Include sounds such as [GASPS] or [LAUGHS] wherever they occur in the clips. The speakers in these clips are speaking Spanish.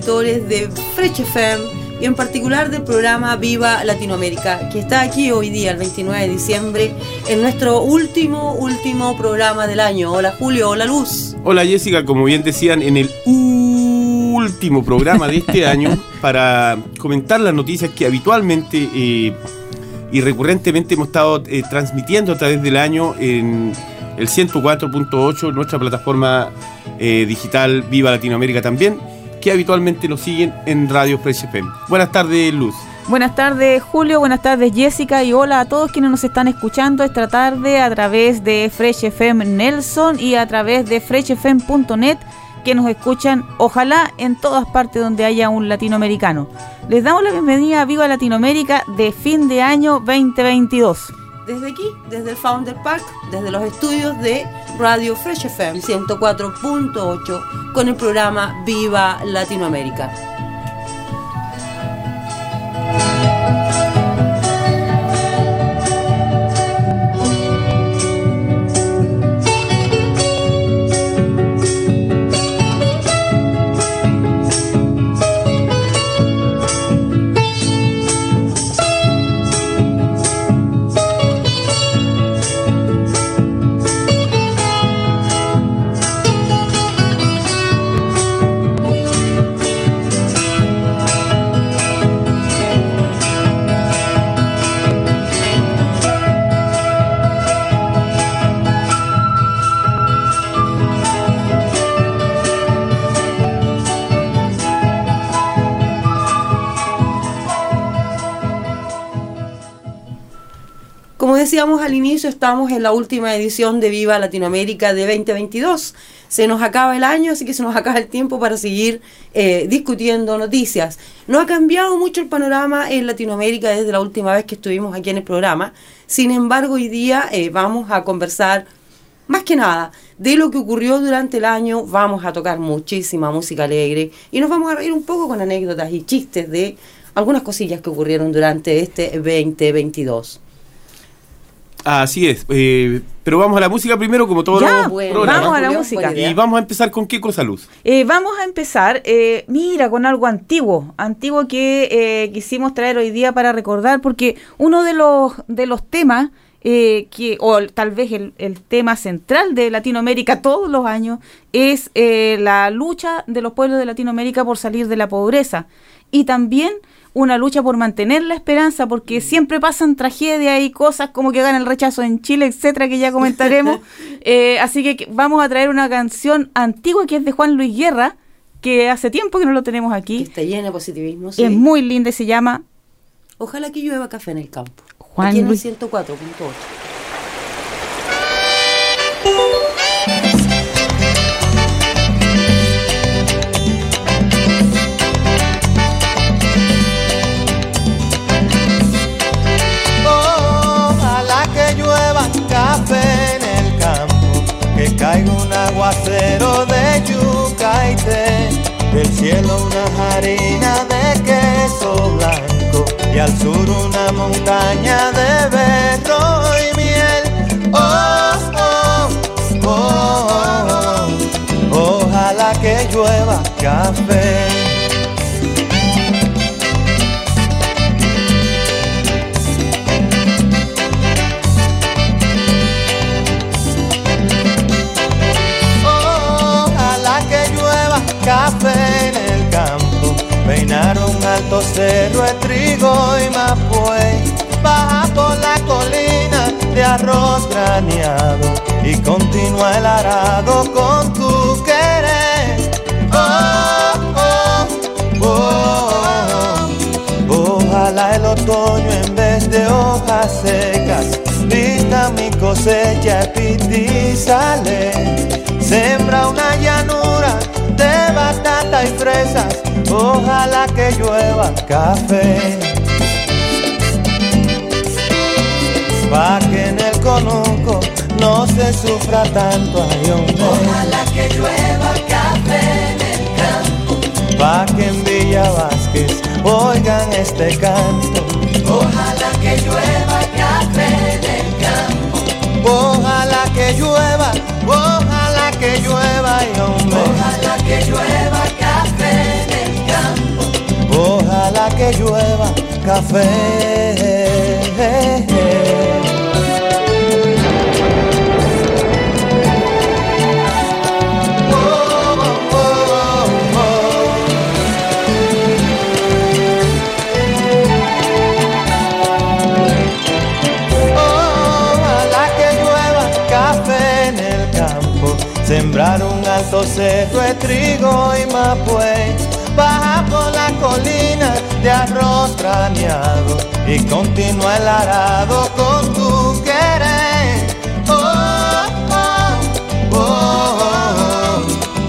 Auditores de Fresh FM y en particular del programa Viva Latinoamérica, que está aquí hoy día, el 29 de diciembre, en nuestro último, último programa del año. Hola Julio, hola Luz. Hola Jessica, como bien decían, en el último programa de este año [LAUGHS] para comentar las noticias que habitualmente eh, y recurrentemente hemos estado eh, transmitiendo a través del año en el 104.8, nuestra plataforma eh, digital Viva Latinoamérica también, que habitualmente nos siguen en Radio Fresh FM. Buenas tardes, Luz. Buenas tardes Julio, buenas tardes Jessica y hola a todos quienes nos están escuchando esta tarde a través de Fresh FM Nelson y a través de freshfm.net que nos escuchan ojalá en todas partes donde haya un latinoamericano. Les damos la bienvenida a Viva Latinoamérica de fin de año 2022. Desde aquí, desde el Founder Park, desde los estudios de Radio Fresh FM 104.8 con el programa Viva Latinoamérica. Decíamos al inicio, estamos en la última edición de Viva Latinoamérica de 2022. Se nos acaba el año, así que se nos acaba el tiempo para seguir eh, discutiendo noticias. No ha cambiado mucho el panorama en Latinoamérica desde la última vez que estuvimos aquí en el programa. Sin embargo, hoy día eh, vamos a conversar más que nada de lo que ocurrió durante el año. Vamos a tocar muchísima música alegre y nos vamos a reír un poco con anécdotas y chistes de algunas cosillas que ocurrieron durante este 2022. Así es, eh, pero vamos a la música primero, como todos Ya, los bueno, programas. vamos a la música. Y vamos a empezar con qué cosa, Luz. Eh, vamos a empezar, eh, mira, con algo antiguo, antiguo que eh, quisimos traer hoy día para recordar, porque uno de los, de los temas, eh, que, o tal vez el, el tema central de Latinoamérica todos los años, es eh, la lucha de los pueblos de Latinoamérica por salir de la pobreza. Y también una lucha por mantener la esperanza, porque siempre pasan tragedias y cosas como que gana el rechazo en Chile, etcétera, que ya comentaremos. [LAUGHS] Eh, así que vamos a traer una canción antigua que es de Juan Luis Guerra, que hace tiempo que no lo tenemos Que aquí. está llena de positivismo. sí. Es muy linda y se llama Ojalá que llueva café en el campo. Juan aquí en el Luis- 104.8. del cielo una harina de queso blanco y al sur una montaña de berro y miel. Oh, oh, oh, oh, ojalá que llueva café. Cerro de trigo y mapue. Baja por la colina de arroz graneado y continúa el arado con tu querer. Oh, oh, oh, oh. Ojalá el otoño en vez de hojas secas vista mi cosecha y sale. Sembra una llanura de batata y fresas, ojalá que llueva café. Pa' que en el conuco no se sufra tanto, ay hombre. Ojalá que llueva café en el campo. Pa' que en Villa Vázquez oigan este canto. Ojalá que llueva café en el campo. Ojalá que llueva, ojalá que llueva, ay hombre. Ojalá que llueva café en el campo. Ojalá que llueva café. Un alto cerro de trigo y mapue, baja por la colina de arroz craneado y continúa el arado con tu querer. Oh, oh, oh,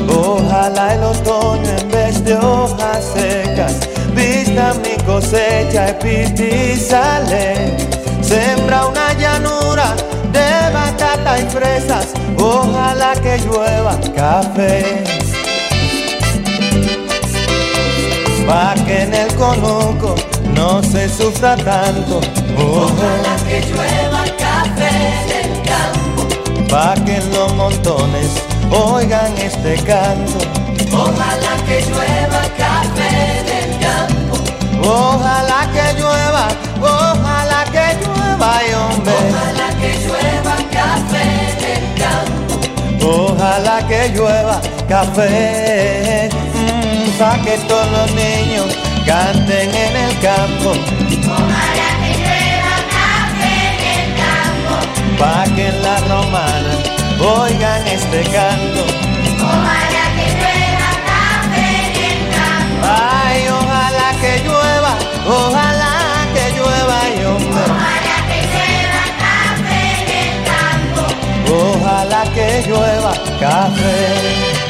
oh. Ojalá el otoño en vez de hojas secas vista mi cosecha y sale. Sembra una llanura y fresas, ojalá que llueva café. Pa' que en el conuco no se sufra tanto, Ojalá que llueva café en el campo. pa' que en los montones oigan este canto. Ojalá que llueva café en el campo. Ojalá que llueva, ojalá que llueva, ay hombre. Que llueva café, mm, pa' que todos los niños canten en el campo. Ojalá que llueva café en el campo. Pa' que en la romana oigan este canto. Ojalá que llueva café en el campo. Ay, ojalá que llueva, ojalá que llueva, ay hombre. Ojalá que llueva café en el campo. Ojalá que llueva café.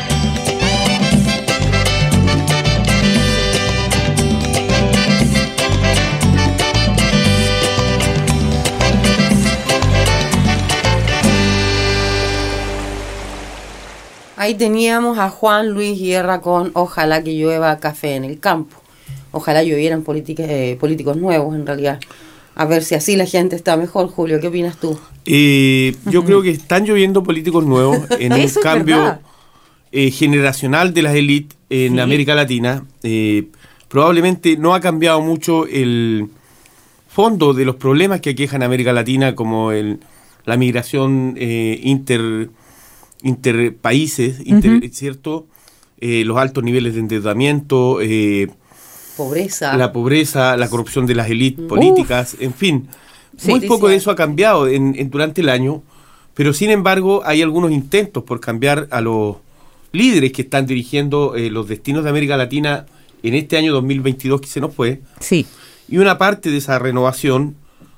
Ahí teníamos a Juan Luis Guerra con Ojalá que llueva café en el campo. Ojalá llovieran eh, políticos nuevos en realidad. A ver si así la gente está mejor, Julio. ¿Qué opinas tú? Eh, yo creo que están lloviendo políticos nuevos [LAUGHS] en un cambio eh, generacional de las élites en Sí. América Latina. Eh, probablemente no ha cambiado mucho el fondo de los problemas que aquejan a América Latina, como el, la migración inter. ¿cierto? Los altos niveles de endeudamiento, Pobreza. la pobreza, la corrupción de las élites políticas, en fin. Sí. muy poco de eso ha cambiado en, en- durante el año, pero sin embargo hay algunos intentos por cambiar a los líderes que están dirigiendo eh, los destinos de América Latina en este año 2022 que se nos fue. Sí. Y una parte de esa renovación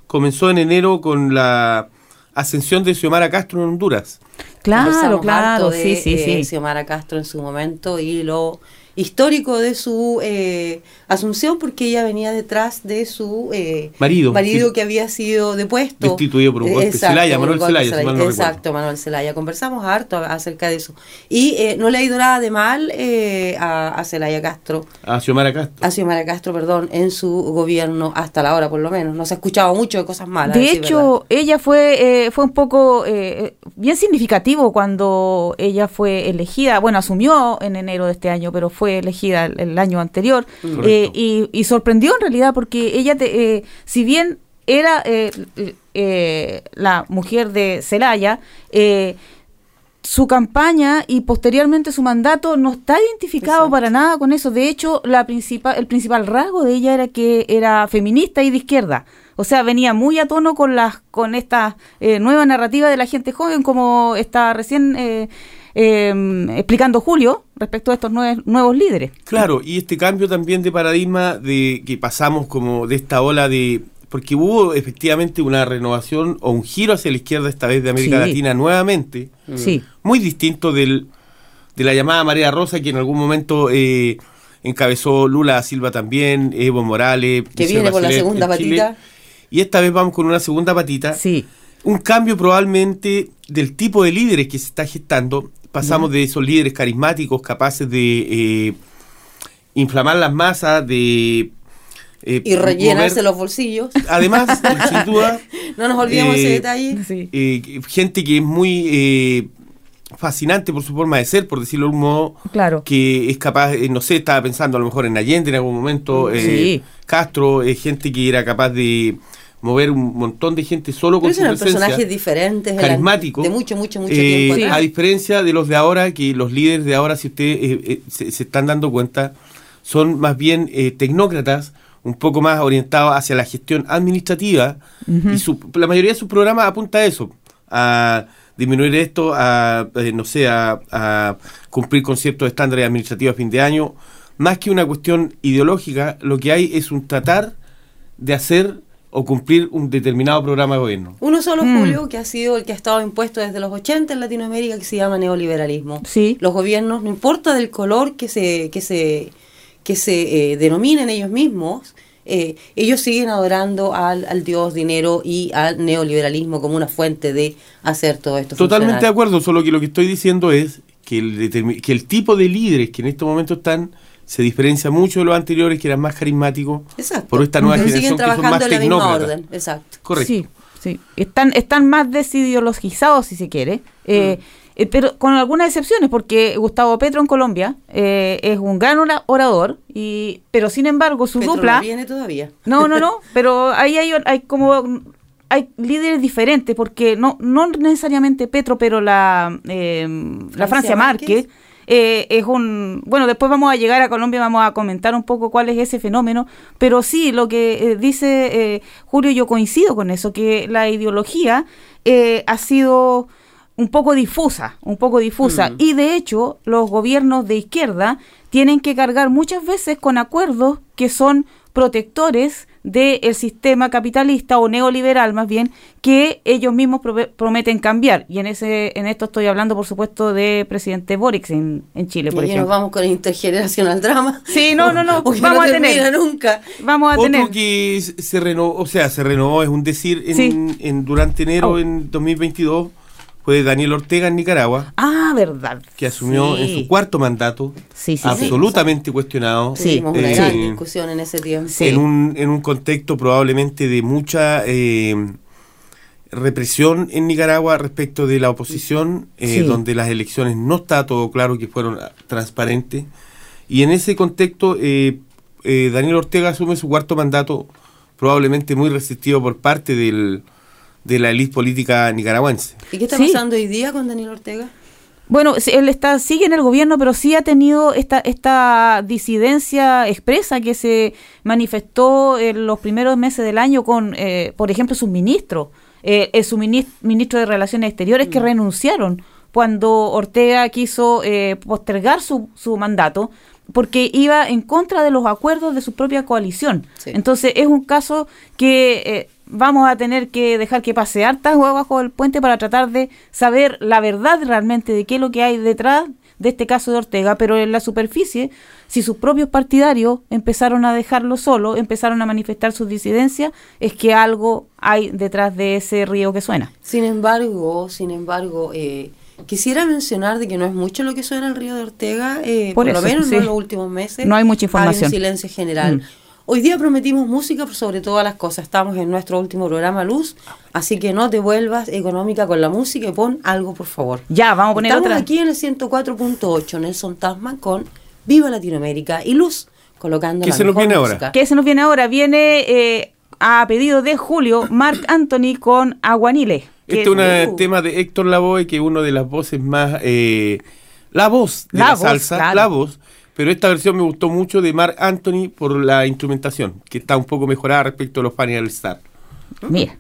comenzó en enero con la ascensión de Xiomara Castro en Honduras. Claro, claro, de, sí, sí, eh, sí. Xiomara Castro en su momento y lo histórico de su eh, asunción porque ella venía detrás de su eh, Marido, sí. que había sido depuesto Destituido por un golpe. Un Manuel si mal no exacto recuerdo. Manuel Celaya conversamos harto acerca de eso y eh, no le ha ido nada de mal eh, a, a Celaya Castro A Xiomara Castro. a Xiomara Castro perdón en su gobierno hasta la hora por lo menos no se ha escuchado mucho de cosas malas De decir verdad. hecho, ella fue, eh, fue un poco eh, bien significativo cuando ella fue elegida. Bueno, asumió en enero de este año, pero fue elegida el, el año anterior. Eh, y, y sorprendió en realidad porque ella, te- eh, si bien era eh, la mujer de Celaya, eh, su campaña y posteriormente su mandato no está identificado Exacto. para nada con eso. De hecho, la principal, el principal rasgo de ella era que era feminista y de izquierda. O sea, venía muy a tono con las con esta eh, nueva narrativa de la gente joven, como está recién eh, eh, explicando Julio respecto a estos nue- nuevos líderes. Claro, y este cambio también de paradigma de que pasamos como de esta ola de porque hubo efectivamente una renovación o un giro hacia la izquierda esta vez de América Sí. Latina nuevamente, Sí. muy distinto del de la llamada Marea Rosa que en algún momento eh, encabezó Lula da Silva también, Evo Morales, Que viene por la segunda patita. Y esta vez vamos con una segunda patita. Sí. Un cambio probablemente del tipo de líderes que se está gestando. Pasamos de esos líderes carismáticos capaces de eh, inflamar las masas, de... eh, Y rellenarse mover- los bolsillos. Además, [LAUGHS] sin duda, No nos olvidemos Eh, ese detalle. Sí. eh, gente que es muy eh, fascinante por su forma de ser, por decirlo de un modo, Claro. que es capaz, eh, no sé, estaba pensando a lo mejor en Allende en algún momento, eh, Sí. Castro, eh, gente que era capaz de mover un montón de gente solo con Pero su eran presencia. personajes diferentes. eran carismático De mucho, mucho, mucho Eh, tiempo atrás. A diferencia de los de ahora, que los líderes de ahora, si ustedes eh, eh, se, se están dando cuenta, son más bien eh, tecnócratas, un poco más orientados hacia la gestión administrativa, y su- la mayoría de sus programas apunta a eso, a disminuir esto, a, eh, no sé, a, a cumplir con ciertos estándares administrativos a fin de año. Más que una cuestión ideológica, lo que hay es un tratar de hacer o cumplir un determinado programa de gobierno. Uno solo, Mm. Julio, que ha sido el que ha estado impuesto desde los 80 en Latinoamérica, que se llama neoliberalismo. Sí. Los gobiernos, no importa del color que se, que se, que se eh, denominen ellos mismos, eh, ellos siguen adorando al, al dios dinero y al neoliberalismo como una fuente de hacer todo esto. Totalmente de acuerdo, solo que lo que estoy diciendo es que el, que el tipo de líderes que en estos momentos están se diferencia mucho de los anteriores que eran más carismáticos Exacto. por esta nueva Pero generación siguen que son más en la misma orden. Exacto. Correcto. Sí, sí. Están, están más desideologizados, si se quiere. Eh, eh, pero con algunas excepciones, porque Gustavo Petro en Colombia eh, es un gran ora- orador, y, pero sin embargo su Petro dupla... no viene todavía. No, no, no, [LAUGHS] pero ahí hay, hay como hay líderes diferentes porque no no necesariamente Petro, pero la eh, la Francia Francia Márquez. Márquez eh, es un bueno después vamos a llegar a Colombia vamos a comentar un poco cuál es ese fenómeno pero sí lo que eh, dice eh, Julio yo coincido con eso que la ideología eh, ha sido un poco difusa, un poco difusa. Mm. Y de hecho, los gobiernos de izquierda tienen que cargar muchas veces con acuerdos que son protectores del sistema capitalista o neoliberal más bien que ellos mismos prove- prometen cambiar y en ese en esto estoy hablando por supuesto de presidente Boric en, en Chile Y por aquí nos vamos con el intergeneracional drama. Sí, no, no, no, [LAUGHS] Porque vamos no a tener. nunca. vamos a Otro tener que se renovó, o sea, se renovó, es un decir, en, Sí. en- durante enero Oh. en 2022 fue Daniel Ortega en Nicaragua, ah verdad que asumió en su cuarto mandato, sí sí sí absolutamente cuestionado. Sí. Tuvimos una Eh, gran discusión en ese tiempo. Sí. en, un, en un contexto probablemente de mucha eh, represión en Nicaragua respecto de la oposición, eh, Sí. donde las elecciones no está todo claro que fueron transparentes. Y en ese contexto, eh, eh, Daniel Ortega asume su cuarto mandato, probablemente muy resistido por parte del, de la élite política nicaragüense. ¿Y qué está Sí. pasando hoy día con Daniel Ortega? Bueno, él está sigue en el gobierno, pero sí ha tenido esta esta disidencia expresa que se manifestó en los primeros meses del año con, eh, por ejemplo, sus ministros, eh, eh, ministro de Relaciones Exteriores que renunciaron cuando Ortega quiso eh, postergar su, su mandato porque iba en contra de los acuerdos de su propia coalición. Sí. Entonces es un caso que eh, vamos a tener que dejar que pase hartas agua bajo el puente para tratar de saber la verdad realmente de qué es lo que hay detrás de este caso de Ortega, pero en la superficie, si sus propios partidarios empezaron a dejarlo solo, empezaron a manifestar sus disidencias, es que algo hay detrás de ese río que suena. Sin embargo, sin embargo, eh, quisiera mencionar de que no es mucho lo que suena el río de Ortega, eh, Por por, lo menos sí. en los últimos meses. No hay mucha información. un silencio general. Mm. Hoy día prometimos música por sobre todas las cosas. Estamos en nuestro último programa Luz, así que no te vuelvas económica con la música y pon algo, por favor. Ya, vamos a poner Estamos aquí en el 104.8, Nelson Tasman con Viva Latinoamérica y Luz, colocando ¿Qué se nos viene ahora? ¿Qué se nos viene ahora? Viene eh, a pedido de Julio, Mark Anthony con Aguanile. Este es un uh. tema de Héctor Lavoe, que es una de las voces más... Eh, la voz de la, voz, salsa, la voz pero esta versión me gustó mucho de Mark Anthony por la instrumentación, que está un poco mejorada respecto a los Final Star. Mira.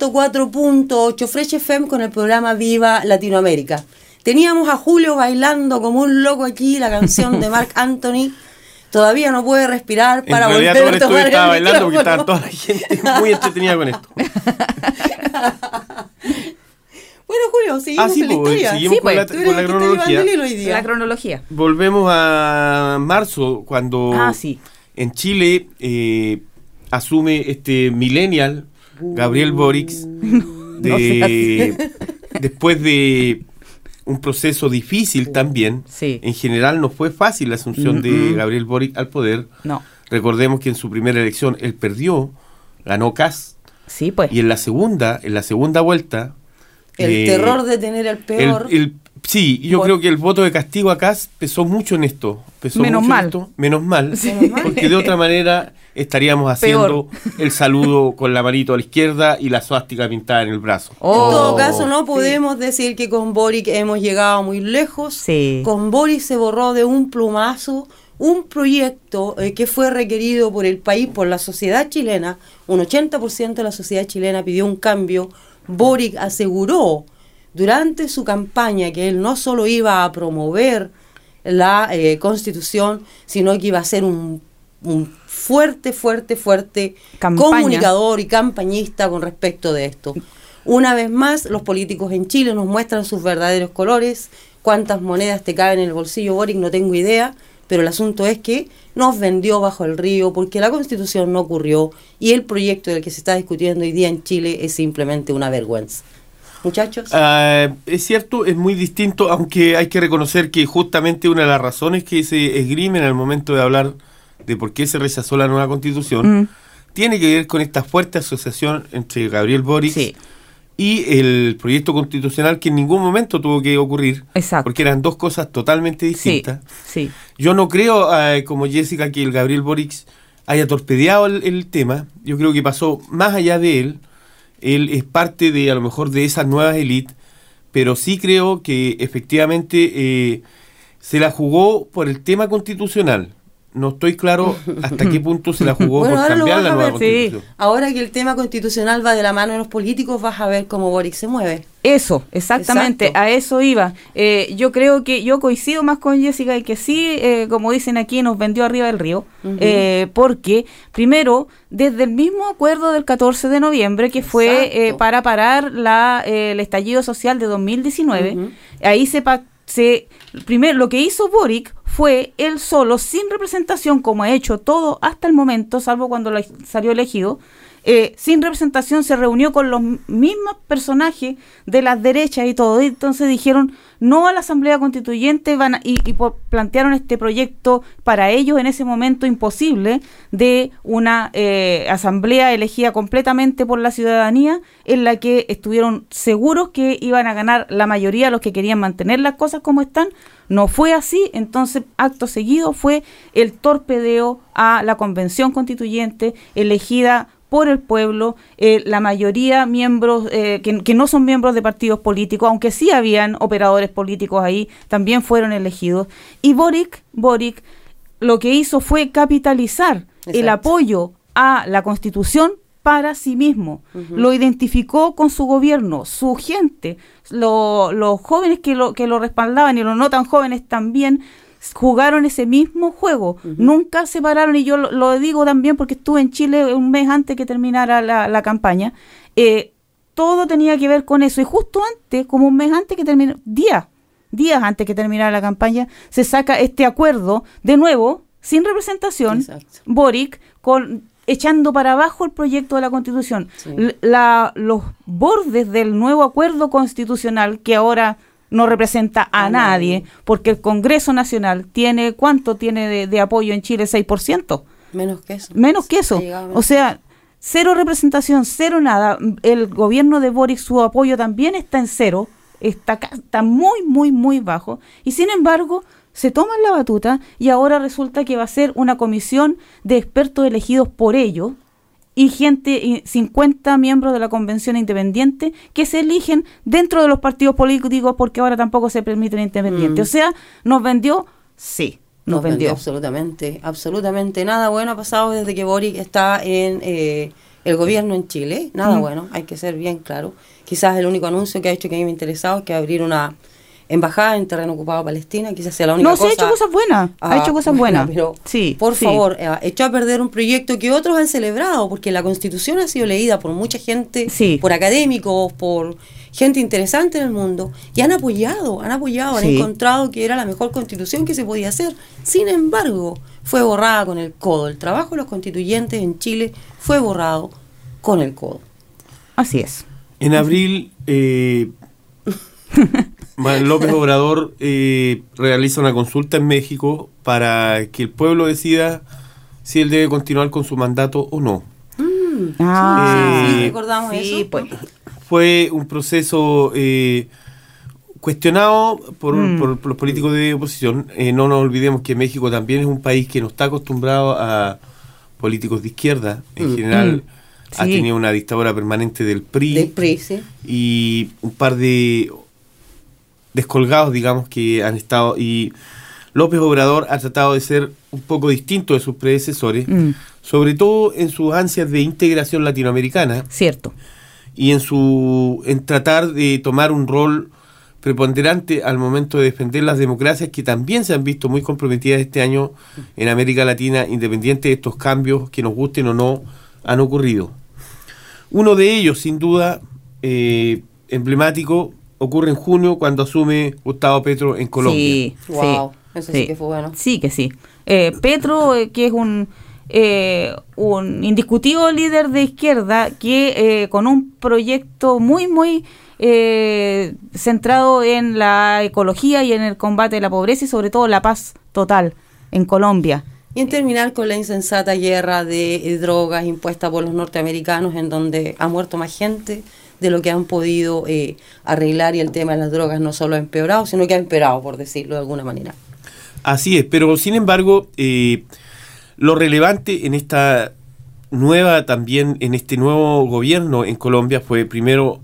104.8 Fresh FM con el programa Viva Latinoamérica. Teníamos a Julio bailando como un loco aquí la canción de Mark [LAUGHS] Anthony. Todavía no puede respirar para en realidad volver todo a el estudio tomar estaba el bailando porque estaba toda la gente muy entretenida con esto. [LAUGHS] Bueno, Julio, seguimos Ah, sí, con la pues, historia. seguimos Sí, con, pues, la, con llevando cronología. hoy día. La cronología. Volvemos a marzo, cuando Ah, sí. en Chile eh, asume este millennial, Gabriel Boric, [LAUGHS] de, después de un proceso difícil también. Sí. En general no fue fácil la asunción de. Gabriel Boric al poder. No. Recordemos que en su primera elección él perdió, ganó Cas Sí, pues. y en la segunda, en la segunda vuelta, El eh, terror de tener el el- peor. el- sí, yo Vot- creo que el voto de castigo acá pesó mucho en esto. Pesó Menos mucho en mal. esto, menos mal. Menos mal. Porque de otra manera estaríamos haciendo el saludo con la manito a la izquierda y la suástica pintada en el brazo. Oh. En todo caso, no podemos decir que con Boric hemos llegado muy lejos. Sí. Con Boric se borró de un plumazo un proyecto eh, que fue requerido por el país, por la sociedad chilena. Un 80% de la sociedad chilena pidió un cambio. Boric aseguró durante su campaña que él no solo iba a promover la eh, constitución, sino que iba a ser un, un fuerte, fuerte, fuerte Campaña. comunicador y campañista con respecto de esto. Una vez más, los políticos en Chile nos muestran sus verdaderos colores. Cuántas monedas te caben en el bolsillo, Boric, no tengo idea. Pero el asunto es que nos vendió bajo el río porque la constitución no ocurrió y el proyecto del que se está discutiendo hoy día en Chile es simplemente una vergüenza. Muchachos. Ah, es cierto, es muy distinto, aunque hay que reconocer que justamente una de las razones que se esgrimen al momento de hablar de por qué se rechazó la nueva constitución Mm. tiene que ver con esta fuerte asociación entre Gabriel Boric Sí. y el proyecto constitucional que en ningún momento tuvo que ocurrir, Exacto. porque eran dos cosas totalmente Sí. distintas. Sí. Yo no creo, eh, como Jessica, que el Gabriel Boric haya torpedeado el, el tema. Yo creo que pasó más allá de él. Él es parte de, a lo mejor, de esas nuevas élites, pero sí creo que efectivamente eh, se la jugó por el tema constitucional. No estoy claro hasta qué punto se la jugó Bueno, por ahora lo cambiar la a nueva ver. Sí. constitución. Ahora que el tema constitucional va de la mano de los políticos, vas a ver cómo Boric se mueve. Eso, exactamente, Exacto. a eso iba. Eh, yo creo que yo coincido más con Jessica y que sí, eh, como dicen aquí, nos vendió arriba del río, eh, porque primero, desde el mismo acuerdo del 14 de noviembre, que fue eh, para parar la, eh, el estallido social de 2019, Ujú. ahí se, pa- se primero lo que hizo Boric fue él solo, sin representación, como ha hecho todo hasta el momento, salvo cuando la- salió elegido, eh, sin representación se reunió con los mismos personajes de las derechas y todo, y entonces dijeron no a la Asamblea Constituyente y, plantearon este proyecto para ellos en ese momento imposible de una eh, asamblea elegida completamente por la ciudadanía en la que estuvieron seguros que iban a ganar la mayoría los que querían mantener las cosas como están. No fue así, entonces acto seguido fue el torpedeo a la convención constituyente elegida por el pueblo, eh, la mayoría miembros eh, que, que no son miembros de partidos políticos, aunque sí habían operadores políticos ahí, también fueron elegidos. Y Boric, Boric lo que hizo fue capitalizar el apoyo a la constitución para sí mismo. Lo identificó con su gobierno, su gente, lo- los jóvenes que lo, que lo respaldaban y los no tan jóvenes también jugaron ese mismo juego. Nunca se pararon, y yo lo, lo digo también porque estuve en Chile un mes antes que terminara la, la campaña. Eh, todo tenía que ver con eso. Y justo antes, como un mes antes que terminó, días, días antes que terminara la campaña, se saca este acuerdo, de nuevo, sin representación, Exacto. Boric, con echando para abajo el proyecto de la Constitución. Sí. La- los bordes del nuevo acuerdo constitucional, que ahora no representa a, nadie, porque el Congreso Nacional tiene, ¿cuánto tiene de, de apoyo en Chile? 6%. Menos que eso. Menos que eso. O sea, cero representación, cero nada. El gobierno de Boric, su apoyo también está en cero. Está, está muy, muy, muy bajo. Y sin embargo, se toman la batuta y ahora resulta que va a ser una comisión de expertos elegidos por ellos y gente, y 50 miembros de la convención independiente que se eligen dentro de los partidos políticos porque ahora tampoco se permiten independientes. Mm. O sea, nos vendió, sí, nos, Nos vendió vendió. absolutamente, absolutamente nada bueno ha pasado desde que Boric está en, eh, el gobierno en Chile. Nada Mm. bueno, hay que ser bien claro. Quizás el único anuncio que ha hecho que a mí me ha interesado es que abrir una embajada en terreno ocupado Palestina. Quizás sea la única No, se cosa. ha hecho cosas buenas. ha Ah, hecho cosas buenas. Pero, sí, por sí. favor, eh, echó a perder un proyecto que otros han celebrado, porque la constitución ha sido leída por mucha gente, Sí. por académicos, por gente interesante en el mundo, y han apoyado, han apoyado, han encontrado que era la mejor constitución que se podía hacer. Sin embargo, fue borrada con el codo. El trabajo de los constituyentes en Chile fue borrado con el codo. Así es. En abril, eh, [LAUGHS] López Obrador eh, realiza una consulta en México para que el pueblo decida si él debe continuar con su mandato o no. Ah, sí, Eh, recordamos sí, eso. pues. Fue un proceso eh, cuestionado por, Mm. por- por los políticos de oposición. Eh, no nos olvidemos que México también es un país que no está acostumbrado a políticos de izquierda. En Mm. general, Mm. ha Sí. tenido una dictadura permanente del PRI. Del PRI, sí. y un par de descolgados, digamos, que han estado. Y López Obrador ha tratado de ser un poco distinto de sus predecesores, Mm, sobre todo en sus ansias de integración latinoamericana cierto. y en su en tratar de tomar un rol preponderante al momento de defender las democracias que también se han visto muy comprometidas este año en América Latina, independiente de estos cambios que nos gusten o no han ocurrido. Uno de ellos, sin duda, eh, emblemático, ocurre en junio cuando asume Gustavo Petro en Colombia. Sí, Wow, sí, eso sí que fue bueno. Sí, que sí. Eh, Petro, eh, que es un, eh, un indiscutido líder de izquierda, que eh, con un proyecto muy, muy eh, centrado en la ecología y en el combate de la pobreza y sobre todo la paz total en Colombia. Y en terminar con la insensata guerra de drogas impuesta por los norteamericanos, en donde ha muerto más gente de lo que han podido eh, arreglar y el tema de las drogas no solo ha empeorado, sino que ha empeorado, por decirlo de alguna manera. Así es, pero sin embargo, eh, lo relevante en esta nueva, también en este nuevo gobierno en Colombia fue primero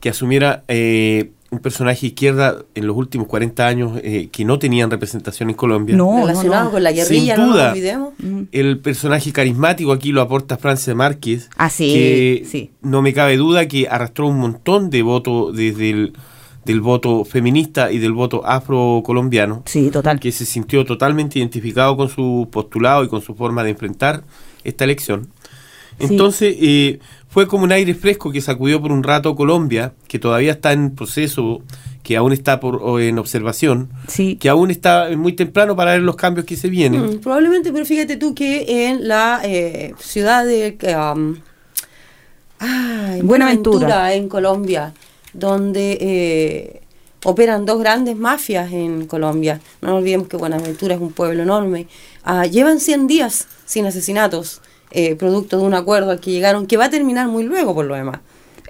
que asumiera eh, un personaje de izquierda en los últimos 40 años eh, que no tenían representación en Colombia. No, Relacionado no, no. con la guerrilla, Sin no duda. nos olvidemos. Mm. El personaje carismático aquí lo aporta Francia Márquez, Ah, sí, que sí. no me cabe duda que arrastró un montón de votos desde el del voto feminista y del voto afrocolombiano, Sí, total. que se sintió totalmente identificado con su postulado y con su forma de enfrentar esta elección. Sí. Entonces, eh, fue como un aire fresco que sacudió por un rato Colombia, que todavía está en proceso, que aún está por, en observación, Sí. que aún está muy temprano para ver los cambios que se vienen. Mm, probablemente, pero fíjate tú que en la eh, ciudad de um, ay, Buenaventura. en Colombia, donde eh, operan dos grandes mafias en Colombia, no nos olvidemos que Buenaventura es un pueblo enorme, ah, llevan 100 días sin asesinatos, eh, producto de un acuerdo al que llegaron, que va a terminar muy luego por lo demás.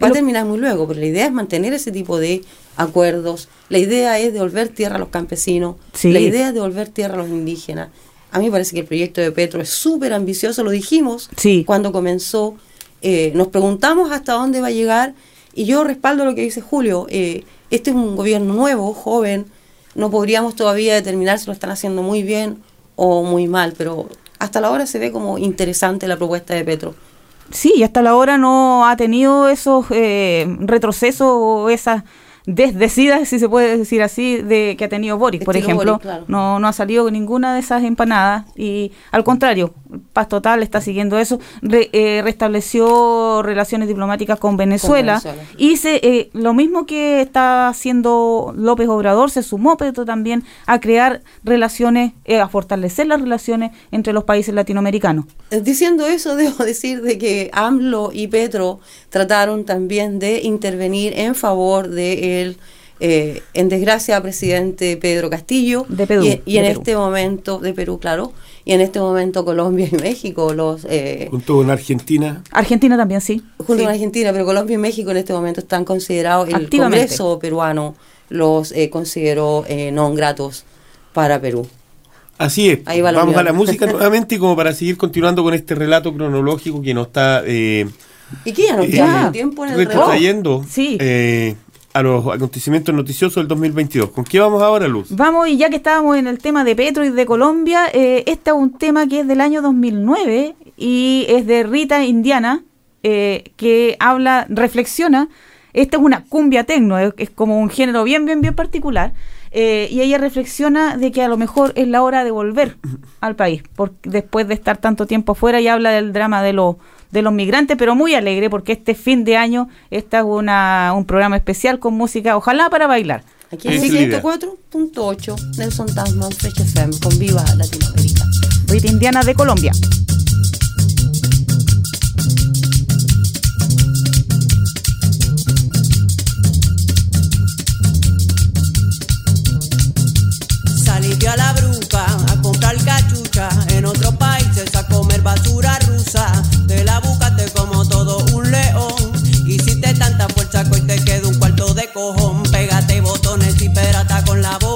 Va a terminar muy luego, pero la idea es mantener ese tipo de acuerdos. La idea es devolver tierra a los campesinos. Sí. La idea es devolver tierra a los indígenas. A mí me parece que el proyecto de Petro es súper ambicioso, lo dijimos Sí. cuando comenzó. Eh, nos preguntamos hasta dónde va a llegar y yo respaldo lo que dice Julio. Eh, este es un gobierno nuevo, joven. No podríamos todavía determinar si lo están haciendo muy bien o muy mal, pero hasta la hora se ve como interesante la propuesta de Petro. Sí, y hasta la hora no ha tenido esos eh, retrocesos o esas desdecidas, si se puede decir así, de que ha tenido Boris, por ejemplo. Claro. no, no ha salido con ninguna de esas empanadas y al contrario, Paz Total está siguiendo eso. Re- eh, restableció relaciones diplomáticas con Venezuela, Venezuela. y se, eh, lo mismo que está haciendo López Obrador, se sumó Petro también a crear relaciones, eh, a fortalecer las relaciones entre los países latinoamericanos. Eh, Diciendo eso, [LAUGHS] debo decir de que AMLO y Petro trataron también de intervenir en favor de eh, en desgracia, presidente Pedro Castillo. De Perú, Y, y en Perú. este momento, de Perú, claro. Y en este momento Colombia y México, los eh, Junto con Argentina, Argentina también, sí. junto Sí. con Argentina, pero Colombia y México en este momento están considerados, el Activamente. Congreso peruano los eh, consideró eh, no gratos para Perú. Así es. Ahí va la Vamos a la música [LAUGHS] nuevamente como para seguir continuando con este relato cronológico que nos está eh, ¿Y qué ya nos eh, tiempo en el reloj? Sí. eh, a los acontecimientos noticiosos del 2022. ¿Con qué vamos ahora, Luz? Vamos, y ya que estábamos en el tema de Petro y de Colombia, eh, este es un tema que es del año 2009 y es de Rita Indiana, eh, que habla, reflexiona. Esta es una cumbia tecno, es, como un género bien, bien, bien particular. eh, y ella reflexiona de que a lo mejor es la hora de volver al país, por, después de estar tanto tiempo afuera y habla del drama de los de los migrantes, pero muy alegre porque este fin de año esta es una, un programa especial con música, ojalá para bailar. Aquí en el es la idea. 104.8 Nelson Tasman, Fresh FM, con Viva Latinoamérica. Rita Indiana de Colombia. Salí a la bruca a comprar cachucha en otros países a comer basura que hoy te queda un cuarto de cojón. Pégate botones y perata con la boca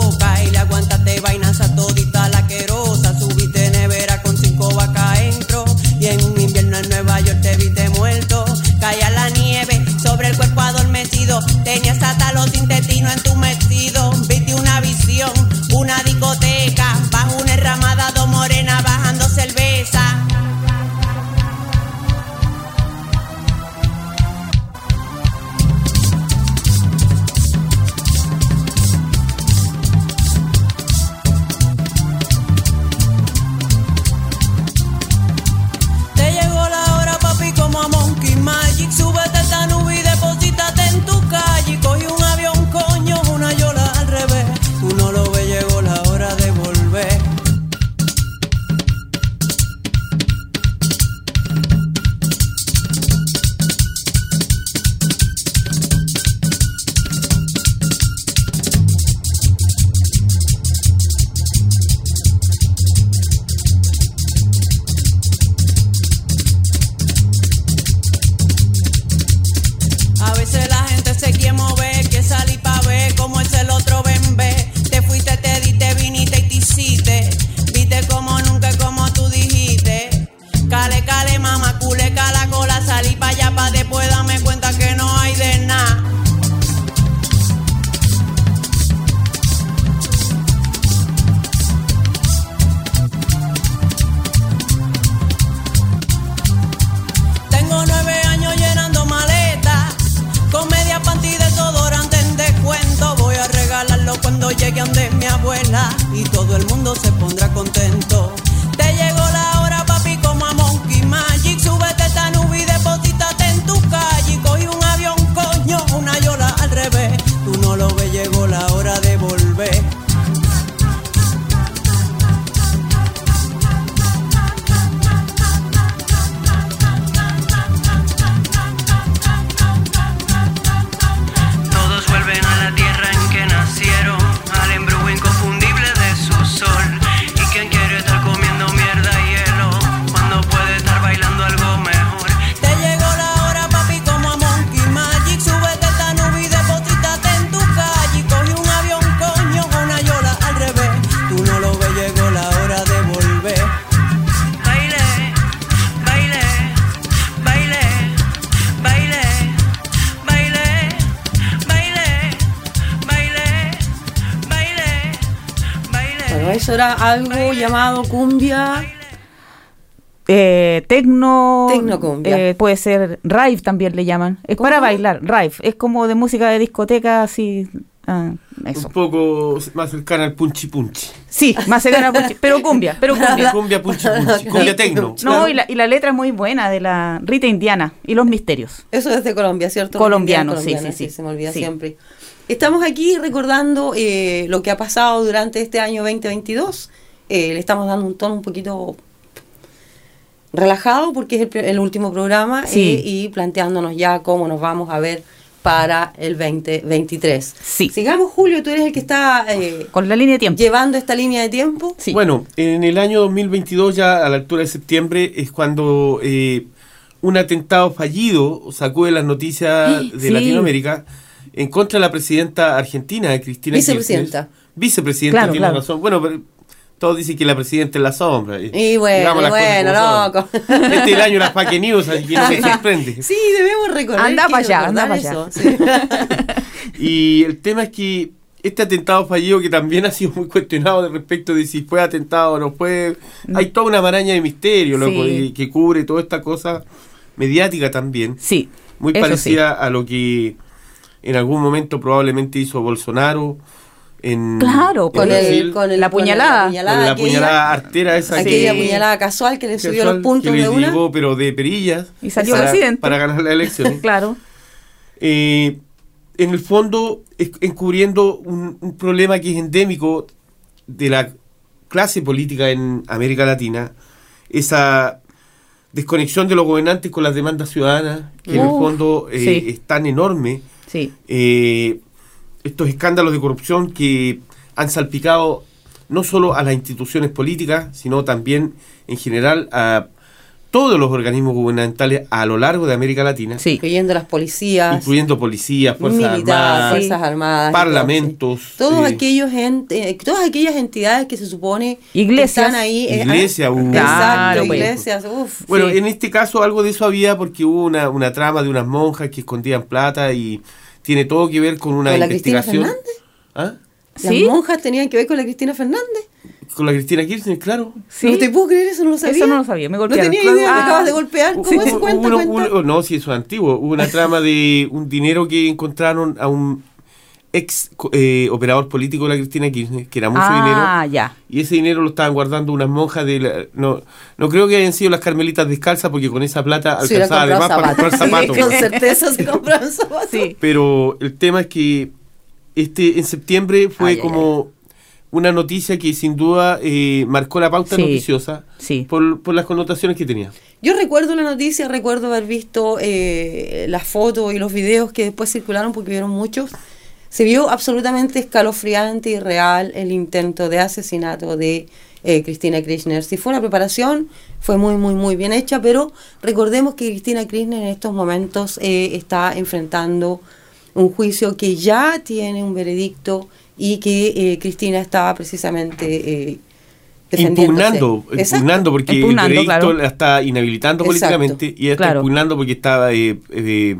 era algo llamado cumbia. Eh, tecno, Tecnocumbia. eh, puede ser rave también le llaman. Es para bailar, rave. Es como de música de discoteca, así. ah, eso. Un poco más cercana al punchi punchi. Sí, más cercana, a- [LAUGHS] pero cumbia, pero cumbia. Cumbia punchi punchi. Cumbia [LAUGHS] tecno. No, y la, y la letra es muy buena de la Rita Indiana y los misterios. Eso es de Colombia, ¿cierto? Colombiano, sí, sí, sí. Se me olvida Sí. siempre. Estamos aquí recordando eh, lo que ha pasado durante este año 2022. Eh, le estamos dando un tono un poquito relajado porque es el, el último programa Sí. eh, y planteándonos ya cómo nos vamos a ver para el 2023. Sí. Sigamos, Julio, tú eres el que está eh, Con la línea de tiempo. llevando esta línea de tiempo. Sí. Bueno, en el año 2022, ya a la altura de septiembre, es cuando eh, un atentado fallido sacó de las noticias [GASPS] de Sí. Latinoamérica en contra de la presidenta argentina, Cristina Vicepresidenta. Kirchner. Vicepresidenta, Claro, tiene claro. razón. Bueno, pero todos dicen que la presidenta es la sombra. Y bueno, bueno, como son. loco. Este es el año las fake news, así que no se [LAUGHS] sorprende. Sí, debemos recordar. Anda que pa' allá, anda pa' eso, allá. [LAUGHS] sí. [LAUGHS] Y el tema es que este atentado fallido que también ha sido muy cuestionado de respecto de si fue atentado o no fue, hay toda una maraña de misterio loco, Sí. que cubre toda esta cosa mediática también, Sí. muy parecida a lo que en algún momento probablemente hizo Bolsonaro en Claro, en Con Brasil, el, con el, La puñalada. con la puñalada artera esa aquella que, puñalada casual que le subió los puntos que de una. llegó, pero de perillas Y salió para, presidente. para ganar la elección. [LAUGHS] Claro. Eh, en el fondo, es- encubriendo un, un problema que es endémico de la clase política en América Latina, esa desconexión de los gobernantes con las demandas ciudadanas, que en el fondo eh, sí. es tan enorme, Sí. eh, estos escándalos de corrupción que han salpicado no solo a las instituciones políticas, sino también en general a todos los organismos gubernamentales a lo largo de América Latina, Sí. incluyendo las policías, incluyendo policías, fuerzas militares, armadas, fuerzas armadas, parlamentos, sí. todos eh, aquellos ente- eh, todas aquellas entidades que se supone Iglesias. que están ahí, eh, Iglesia, ah, Claro, pues. iglesias, uf, Bueno, sí. en este caso algo de eso había porque hubo una, una trama de unas monjas que escondían plata y tiene todo que ver con una ¿Con la Cristina investigación. Fernández? ¿Ah? las ¿Sí? monjas tenían que ver con la Cristina Fernández. Con la Cristina Kirchner, claro. Sí. No te puedo creer, eso no lo sabía. Eso no lo sabía, me No golpearon. tenía idea, me Ah. acabas de golpear. ¿Cómo es? Cuenta, uno- cuenta. uno- no, sí, eso es antiguo. Hubo una trama de un dinero que encontraron a un ex eh, operador político de la Cristina Kirchner, que era mucho ah, dinero. ya. Y ese dinero lo estaban guardando unas monjas de la- no, no creo que hayan sido las carmelitas descalzas porque con esa plata hubieran alcanzaba además para comprar zapatos. Sí, con certeza se [LAUGHS] compraron zapatos. Sí. Pero el tema es que este en septiembre fue Ay, ay, como una noticia que sin duda eh, marcó la pauta Sí. noticiosa Sí. por, por las connotaciones que tenía. Yo recuerdo la noticia, recuerdo haber visto eh, las fotos y los videos que después circularon porque vieron muchos. Se vio absolutamente escalofriante y real el intento de asesinato de eh, Cristina Kirchner. Si fue una preparación, fue muy, muy, muy bien hecha, pero recordemos que Cristina Kirchner en estos momentos eh, está enfrentando un juicio que ya tiene un veredicto y que eh, Cristina estaba precisamente eh. Impugnando, Exacto. impugnando porque Impugnando, el veredicto claro. la está inhabilitando Exacto. políticamente y ella está Claro. impugnando porque estaba eh, eh,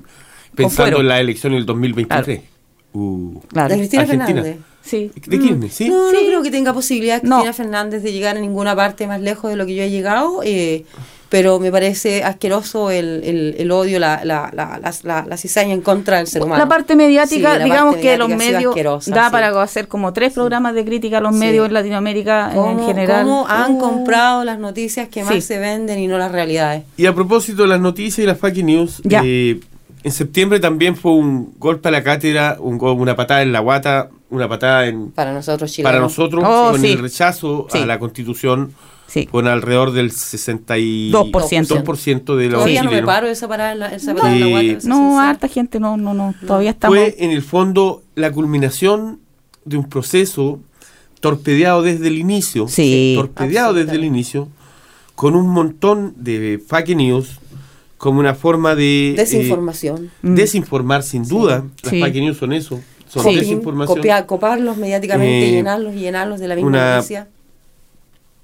pensando en la elección del 2023. Uh, Claro. De Cristina Argentina. Fernández. Sí. ¿De Kirchner? ¿Sí? No, Sí. no creo que tenga posibilidad No. Cristina Fernández de llegar a ninguna parte más lejos de lo que yo he llegado, eh, pero me parece asqueroso el, el, el odio, la, la, la, la, la- la cizaña en contra del ser humano. La parte mediática, Sí, la digamos parte que los mediática medios da sí. para hacer como tres programas de crítica a los Sí. medios en Latinoamérica en ¿Cómo, general. cómo han Uh, comprado las noticias que más Sí. se venden y no las realidades? Y a propósito de las noticias y las fake news, Ya. eh, en septiembre también fue un golpe a la cátedra, un go- una patada en la guata, una patada en, Para nosotros chilenos. para nosotros Oh, con sí. el rechazo Sí. a la constitución Sí. con alrededor del 62% 2%. de los Todavía no me paro esa parada en la, esa patada en la Eh, guata, No, harta gente, no, no, no. Todavía estamos. Fue en el fondo la culminación de un proceso torpedeado desde el inicio, Sí. torpedeado desde el inicio, con un montón de fake news como una forma de eh, Desinformación. Mm. desinformar sin duda. Las Sí. fake news son eso, son Sí. desinformación. Copiar, coparlos mediáticamente, Eh, llenarlos y llenarlos de la misma una- noticia.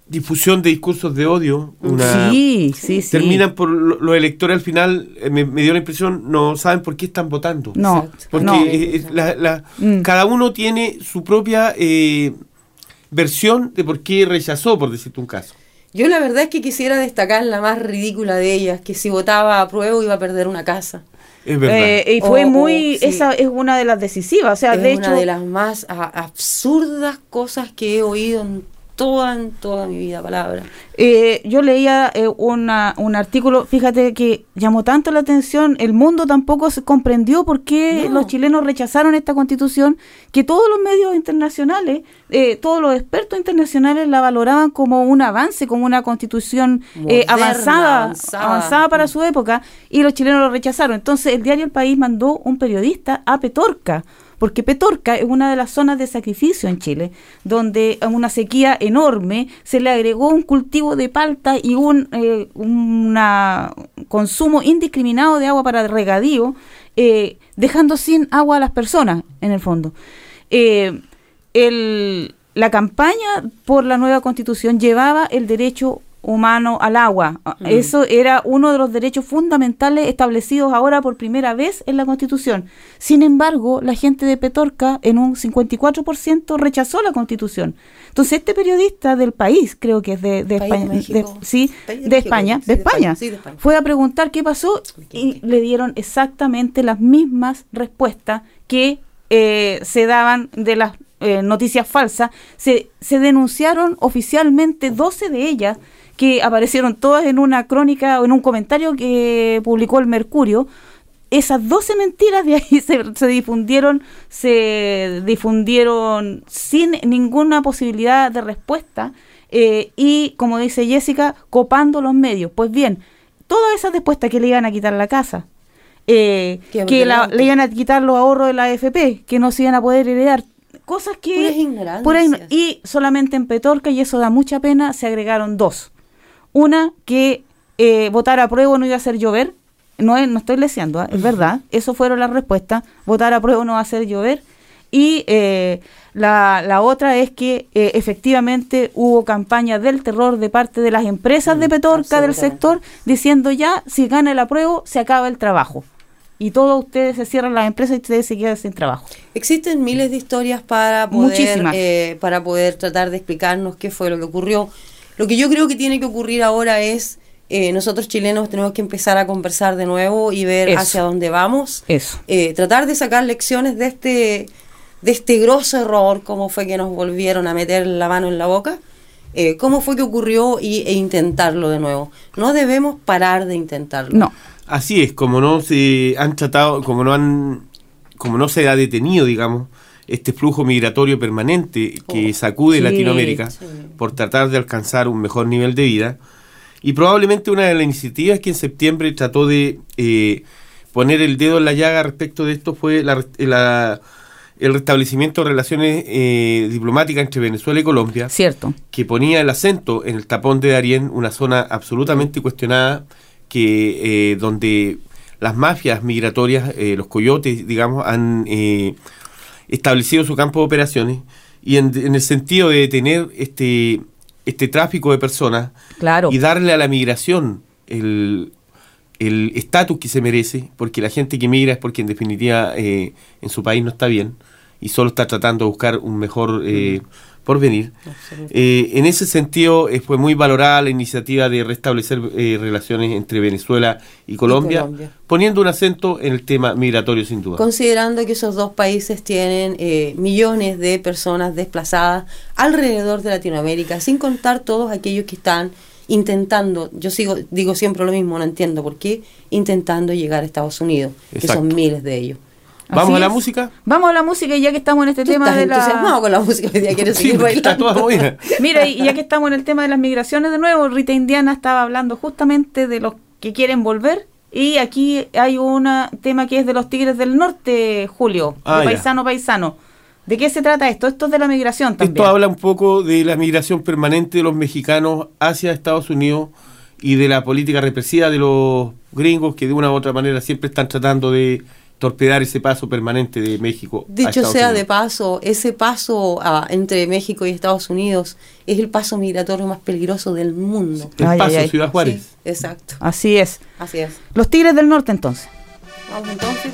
difusión de discursos de odio, una Sí, sí, sí. terminan por lo- los electores al final, eh, me, me dio la impresión, no saben por qué están votando. No, Exacto. Porque no. la- la- Mm. cada uno tiene su propia eh, versión de por qué rechazó, por decirte un caso. Yo la verdad es que quisiera destacar la más ridícula de ellas, que si votaba a prueba iba a perder una casa. Es verdad. Eh, y fue Oh, muy. oh, sí. Esa es una de las decisivas. O sea, es de una hecho. de las más a- absurdas cosas que he oído en toda, toda mi vida, palabra. Eh, yo leía eh, una, un artículo, fíjate que llamó tanto la atención, el mundo tampoco se comprendió por qué No. los chilenos rechazaron esta constitución, que todos los medios internacionales, eh, todos los expertos internacionales la valoraban como un avance, como una constitución eh, Moderna, avanzada, avanzada. avanzada para su época, y los chilenos lo rechazaron. Entonces el diario El País mandó un periodista a Petorca, porque Petorca es una de las zonas de sacrificio en Chile, donde a una sequía enorme se le agregó un cultivo de palta y un eh, consumo indiscriminado de agua para regadío, eh, dejando sin agua a las personas, en el fondo. Eh, la campaña por la nueva constitución llevaba el derecho humano al agua. Mm. Eso era uno de los derechos fundamentales establecidos ahora por primera vez en la Constitución. Sin embargo, la gente de Petorca en un 54% rechazó la Constitución. Entonces, este periodista del país, creo que es de, España, de- sí, de, España, de España. fue a preguntar qué pasó y le dieron exactamente las mismas respuestas que eh, se daban de las eh, noticias falsas. Se, se denunciaron oficialmente 12 de ellas que aparecieron todas en una crónica o en un comentario que publicó el Mercurio. Esas 12 mentiras de ahí [LAUGHS] se, se difundieron, se difundieron sin ninguna posibilidad de respuesta eh, y, como dice Jessica, copando los medios. Pues bien, todas esas respuestas que le iban a quitar la casa, eh, que la- le iban a quitar los ahorros de la AFP, que no se iban a poder heredar, cosas que... Puras ignorancias. igno- y solamente en Petorca, y eso da mucha pena, se agregaron dos. Una, que eh, votar a prueba no iba a hacer llover. No, es- no estoy leseando, ¿ah? es verdad. Eso fueron las respuestas. Votar a prueba no va a hacer llover. Y eh, la, la otra es que eh, efectivamente hubo campaña del terror de parte de las empresas de Petorca, del sector, diciendo ya, si gana el apruebo, se acaba el trabajo. Y todos ustedes se cierran las empresas y ustedes se quedan sin trabajo. Existen miles de historias para poder, eh, para poder tratar de explicarnos qué fue lo que ocurrió. Lo que yo creo que tiene que ocurrir ahora es, eh, nosotros chilenos tenemos que empezar a conversar de nuevo y ver Eso. hacia dónde vamos. Eso. Eh, tratar de sacar lecciones de este, de este grosso error, cómo fue que nos volvieron a meter la mano en la boca, eh, cómo fue que ocurrió y, e intentarlo de nuevo. No debemos parar de intentarlo. No. Así es, como no se han tratado, como no han, como no se ha detenido, digamos, este flujo migratorio permanente que Oh, sacude sí, Latinoamérica sí. por tratar de alcanzar un mejor nivel de vida. Y probablemente una de las iniciativas que en septiembre trató de eh, poner el dedo en la llaga respecto de esto fue la, el restablecimiento de relaciones eh, diplomáticas entre Venezuela y Colombia Cierto. que ponía el acento en el tapón de Darién, una zona absolutamente cuestionada, que eh, donde las mafias migratorias, los coyotes, digamos, han establecido su campo de operaciones y en, en el sentido de detener este, este tráfico de personas Claro. y darle a la migración el el estatus que se merece, porque la gente que migra es porque en definitiva eh, en su país no está bien y solo está tratando de buscar un mejor eh, porvenir. Eh, en ese sentido eh, fue muy valorada la iniciativa de restablecer eh, relaciones entre Venezuela y Colombia, Colombia. poniendo un acento en el tema migratorio sin duda. Considerando que esos dos países tienen eh, millones de personas desplazadas alrededor de Latinoamérica, sin contar todos aquellos que están intentando, yo sigo digo siempre lo mismo, no entiendo por qué, intentando llegar a Estados Unidos, que son miles de ellos. Vamos Así a la es. música. Vamos a la música y ya que estamos en este Tú tema estás de la... entusiasmado con la música hoy día, [LAUGHS] quieres Sí, seguir está toda [LAUGHS] movida. Mira, y ya que estamos en el tema de las migraciones de nuevo, Rita Indiana estaba hablando justamente de los que quieren volver. Y aquí hay un tema que es de los Tigres del Norte, Julio, Ah, de ya. Paisano Paisano. ¿De qué se trata esto? Esto es de la migración también. Esto habla un poco de la migración permanente de los mexicanos hacia Estados Unidos y de la política represiva de los gringos que de una u otra manera siempre están tratando de torpedar ese paso permanente de México. a Dicho Estados sea de Unidos. paso, ese paso ah, entre México y Estados Unidos es el paso migratorio más peligroso del mundo. El Ay, paso ay, ay. Ciudad Juárez. Sí, exacto. Así es. Así es. Los Tigres del Norte entonces. Vamos entonces.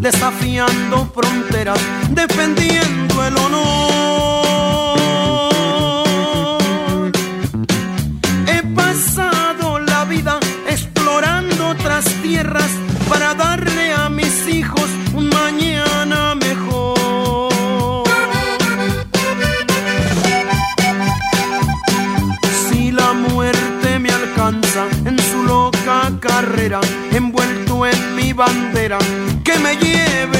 Desafiando fronteras, defendiendo el honor. He pasado la vida explorando otras tierras para darle a mis hijos un mañana mejor. Si la muerte me alcanza en su loca carrera, envuelto en mi bandera, que me lleven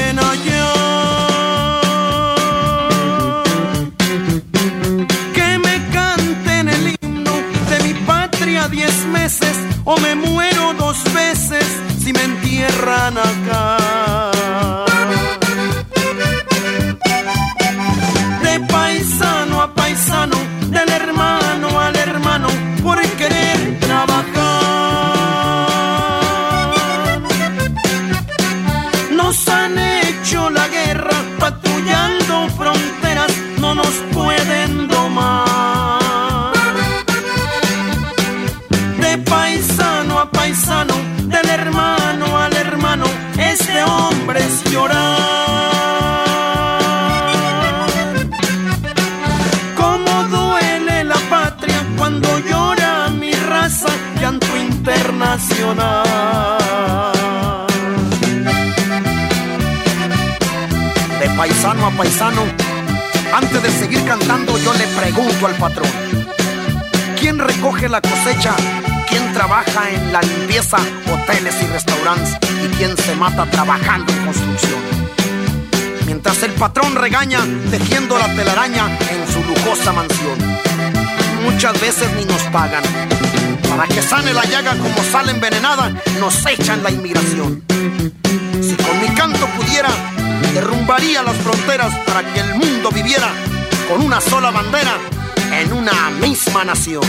nos echan la inmigración. Si con mi canto pudiera, derrumbaría las fronteras para que el mundo viviera con una sola bandera en una misma nación.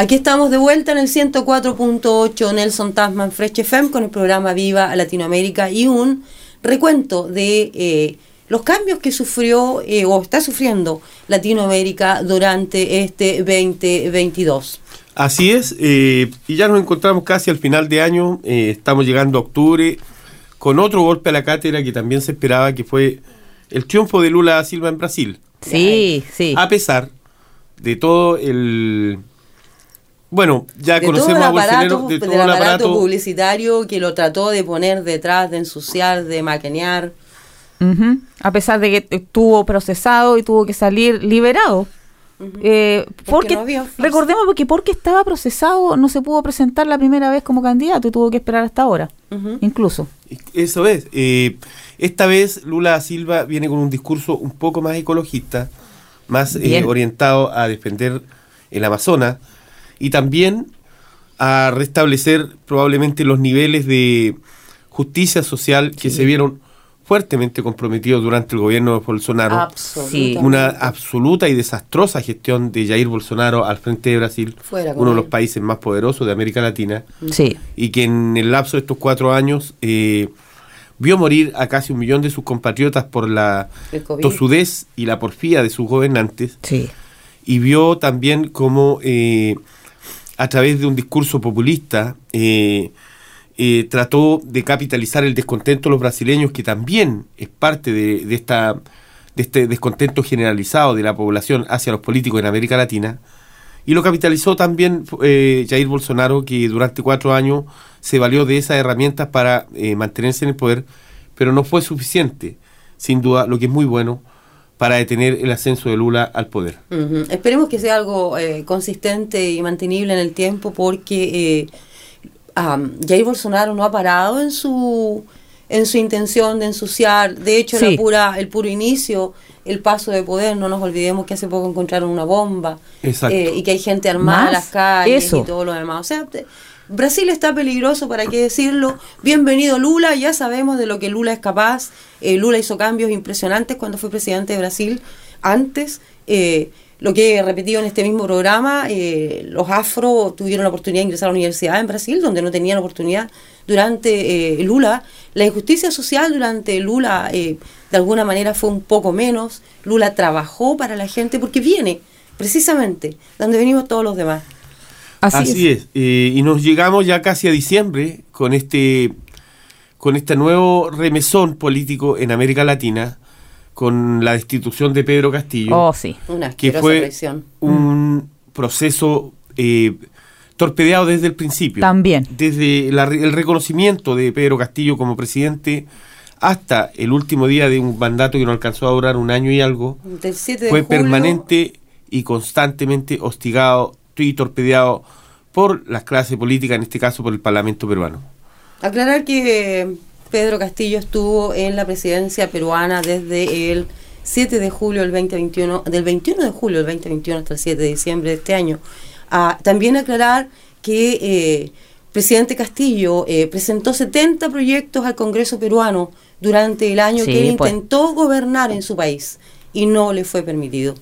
Aquí estamos de vuelta en el 104.8 Nelson Tasman Fresh FM con el programa Viva Latinoamérica y un recuento de eh, los cambios que sufrió eh, o está sufriendo Latinoamérica durante este 2022. Así es, eh, y ya nos encontramos casi al final de año, estamos llegando a octubre, con otro golpe a la cátedra que también se esperaba, que fue el triunfo de Lula da Silva en Brasil. Sí, sí. A pesar de todo el... Bueno, ya de todo el conocemos a Bolsonaro, de todo del el aparato aparato. publicitario que lo trató de poner detrás, de ensuciar, de maquinear. A pesar de que estuvo procesado y tuvo que salir liberado. Eh, Porque porque, no había recordemos porque porque estaba procesado no se pudo presentar la primera vez como candidato y tuvo que esperar hasta ahora incluso Eso es. eh, esta vez Lula da Silva viene con un discurso un poco más ecologista, más eh, orientado a defender el Amazonas y también a restablecer probablemente los niveles de justicia social que se vieron fuertemente comprometidos durante el gobierno de Bolsonaro. Una absoluta y desastrosa gestión de Jair Bolsonaro al frente de Brasil, Fuera uno de los países más poderosos de América Latina. Sí. Y que en el lapso de estos cuatro años eh, vio morir a casi un millón de sus compatriotas por la tosudez y la porfía de sus gobernantes. Sí. Y vio también cómo eh, a través de un discurso populista eh, eh, trató de capitalizar el descontento de los brasileños que también es parte de, esta de este descontento generalizado de la población hacia los políticos en América Latina. Y lo capitalizó también eh, Jair Bolsonaro, que durante cuatro años se valió de esas herramientas para mantenerse en el poder, pero no fue suficiente, sin duda, lo que es muy bueno, para detener el ascenso de Lula al poder. Esperemos que sea algo eh, consistente y mantenible en el tiempo porque eh, Jair Bolsonaro no ha parado en su en su intención de ensuciar. De hecho, Sí. la pura, el puro inicio, el paso de poder, no nos olvidemos que hace poco encontraron una bomba Exacto. eh, y que hay gente armada en las calles eso. y todo lo demás. O sea, te- Brasil está peligroso, para qué decirlo. Bienvenido Lula, ya sabemos de lo que Lula es capaz. Eh, Lula hizo cambios impresionantes cuando fue presidente de Brasil. Antes, eh, lo que he repetido en este mismo programa, eh, los afro tuvieron la oportunidad de ingresar a la universidad en Brasil, donde no tenían oportunidad durante eh, Lula. La injusticia social durante Lula, eh, de alguna manera, fue un poco menos. Lula trabajó para la gente porque viene, precisamente, donde venimos todos los demás. Así, es. es. Eh, y nos llegamos ya casi a diciembre con este con este nuevo remesón político en América Latina, con la destitución de Pedro Castillo. oh sí Una que asquerosa fue un proceso eh, torpedeado desde el principio. También. Desde la el reconocimiento de Pedro Castillo como presidente hasta el último día de un mandato que no alcanzó a durar un año y algo, Del 7 de fue julio, permanente y constantemente hostigado y torpedeado por las clases políticas, en este caso por el Parlamento peruano. Aclarar que Pedro Castillo estuvo en la presidencia peruana desde el 7 de julio del 2021, del 21 de julio del 2021 hasta el 7 de diciembre de este año. Ah, también aclarar que eh, presidente Castillo eh, presentó 70 proyectos al Congreso peruano durante el año Sí, que él pues. intentó gobernar en su país. y no le fue permitido.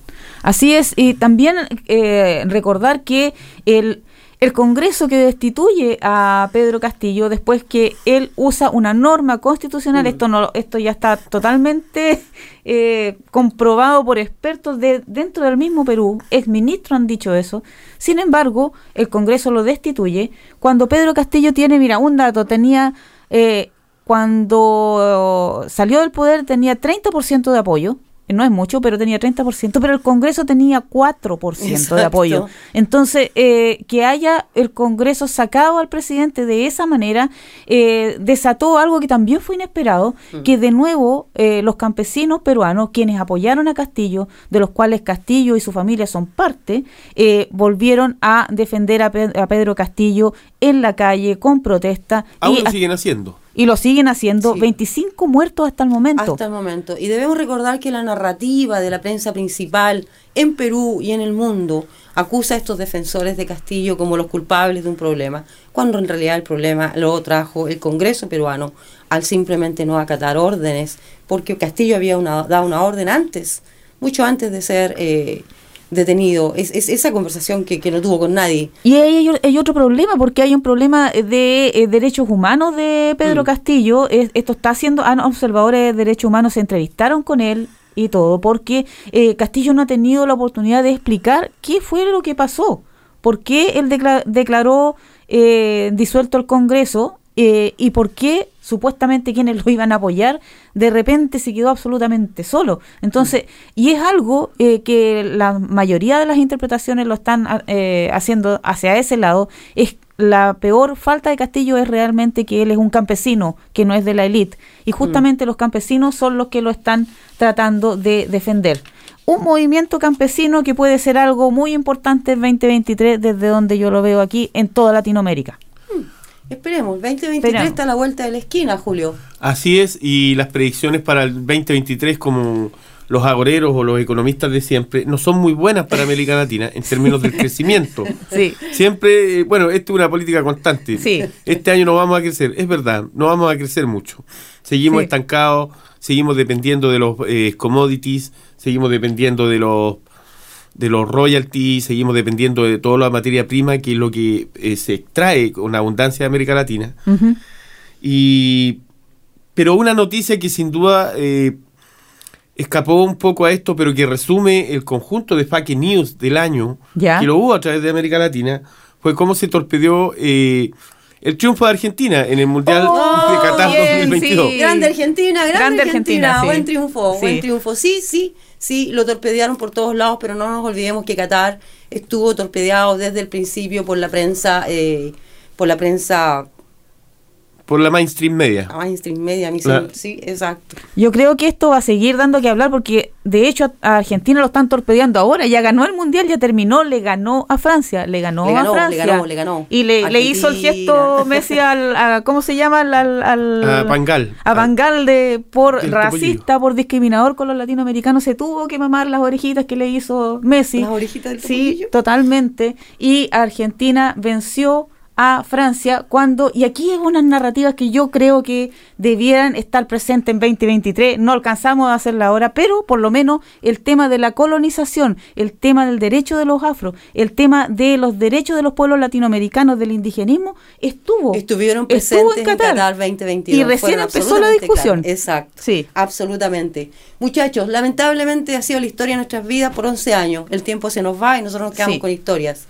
Así es, y también eh, recordar que el, el Congreso que destituye a Pedro Castillo después que él usa una norma constitucional, esto no esto ya está totalmente eh, comprobado por expertos de dentro del mismo Perú, exministros han dicho eso. Sin embargo, el Congreso lo destituye cuando Pedro Castillo tiene, mira, un dato, tenía eh, cuando salió del poder tenía 30% de apoyo no es mucho, pero tenía 30%, pero el Congreso tenía 4% de Exacto. apoyo. Entonces, eh, que haya el Congreso sacado al presidente de esa manera, eh, desató algo que también fue inesperado, que de nuevo eh, los campesinos peruanos, quienes apoyaron a Castillo, de los cuales Castillo y su familia son parte, eh, volvieron a defender a, Pe- a Pedro Castillo en la calle con protesta. Aún y lo siguen haciendo. Y lo siguen haciendo, Sí. 25 muertos hasta el momento. Hasta el momento. Y debemos recordar que la narrativa de la prensa principal en Perú y en el mundo acusa a estos defensores de Castillo como los culpables de un problema, cuando en realidad el problema lo trajo el Congreso peruano al simplemente no acatar órdenes, porque Castillo había una- dado una orden antes, mucho antes de ser eh, detenido. Es, es esa conversación que, que no tuvo con nadie. Y hay, hay- otro problema, porque hay un problema de eh, derechos humanos de Pedro Mm. Castillo. Es- esto está haciendo, ah, observadores de derechos humanos se entrevistaron con él y todo, porque eh, Castillo no ha tenido la oportunidad de explicar qué fue lo que pasó. ¿Por qué él decla- declaró eh, disuelto el Congreso eh, y por qué supuestamente quienes lo iban a apoyar de repente se quedó absolutamente solo? Entonces, y es algo eh, que la mayoría de las interpretaciones lo están ah, eh, haciendo hacia ese lado, es la peor falta de Castillo es realmente que él es un campesino, que no es de la élite. Y justamente los campesinos son los que lo están tratando de defender. Un movimiento campesino que puede ser algo muy importante en 2023 desde donde yo lo veo aquí en toda Latinoamérica. Esperemos, 2023 Esperamos. está a la vuelta de la esquina, Julio. Así es, y las predicciones para el 2023, como los agoreros o los economistas de siempre, no son muy buenas para América Latina en términos del [LAUGHS] crecimiento. Sí. Siempre, eh, bueno, esto es una política constante. Sí. Este año no vamos a crecer, es verdad, no vamos a crecer mucho. Seguimos Sí. estancados, seguimos dependiendo de los eh, commodities, seguimos dependiendo de los de los royalties, seguimos dependiendo de toda la materia prima que es lo que eh, se extrae con abundancia de América Latina. Y pero una noticia que sin duda eh, escapó un poco a esto, pero que resume el conjunto de fake news del año Ya. que lo hubo a través de América Latina, fue cómo se torpedeó eh, el triunfo de Argentina en el Mundial Oh, de Qatar bien, 2022. sí. Grande Argentina, grande, Grande Argentina, Argentina, sí. buen triunfo, Sí. buen triunfo. Sí, sí, sí, lo torpedearon por todos lados, pero no nos olvidemos que Qatar estuvo torpedeado desde el principio por la prensa, eh, por la prensa Por la mainstream media. mainstream media, mi Claro. sí, exacto. Yo creo que esto va a seguir dando que hablar porque de hecho a, Argentina lo están torpedeando ahora. Ya ganó el mundial, ya terminó, le ganó a Francia, le ganó, Le ganó, a le Francia. ganó, le ganó. Y le, le hizo el gesto Messi al, a- ¿cómo se llama? Al, al, al- A Bangal. A Bangal de, por racista, por discriminador con los latinoamericanos. Se tuvo que mamar las orejitas que le hizo Messi. Las orejitas del Sí, topollillo. totalmente. Y Argentina venció a Francia cuando, y aquí hay unas narrativas que yo creo que debieran estar presentes en 2023, no alcanzamos a hacerla ahora, pero por lo menos el tema de la colonización, el tema del derecho de los afros, el tema de los derechos de los pueblos latinoamericanos, del indigenismo, estuvo. Estuvieron estuvo presentes en Qatar, 2022. Y recién empezó la discusión. Exacto. Sí. Absolutamente. Muchachos, lamentablemente ha sido la historia de nuestras vidas por 11 años. El tiempo se nos va y nosotros nos quedamos Sí. con historias.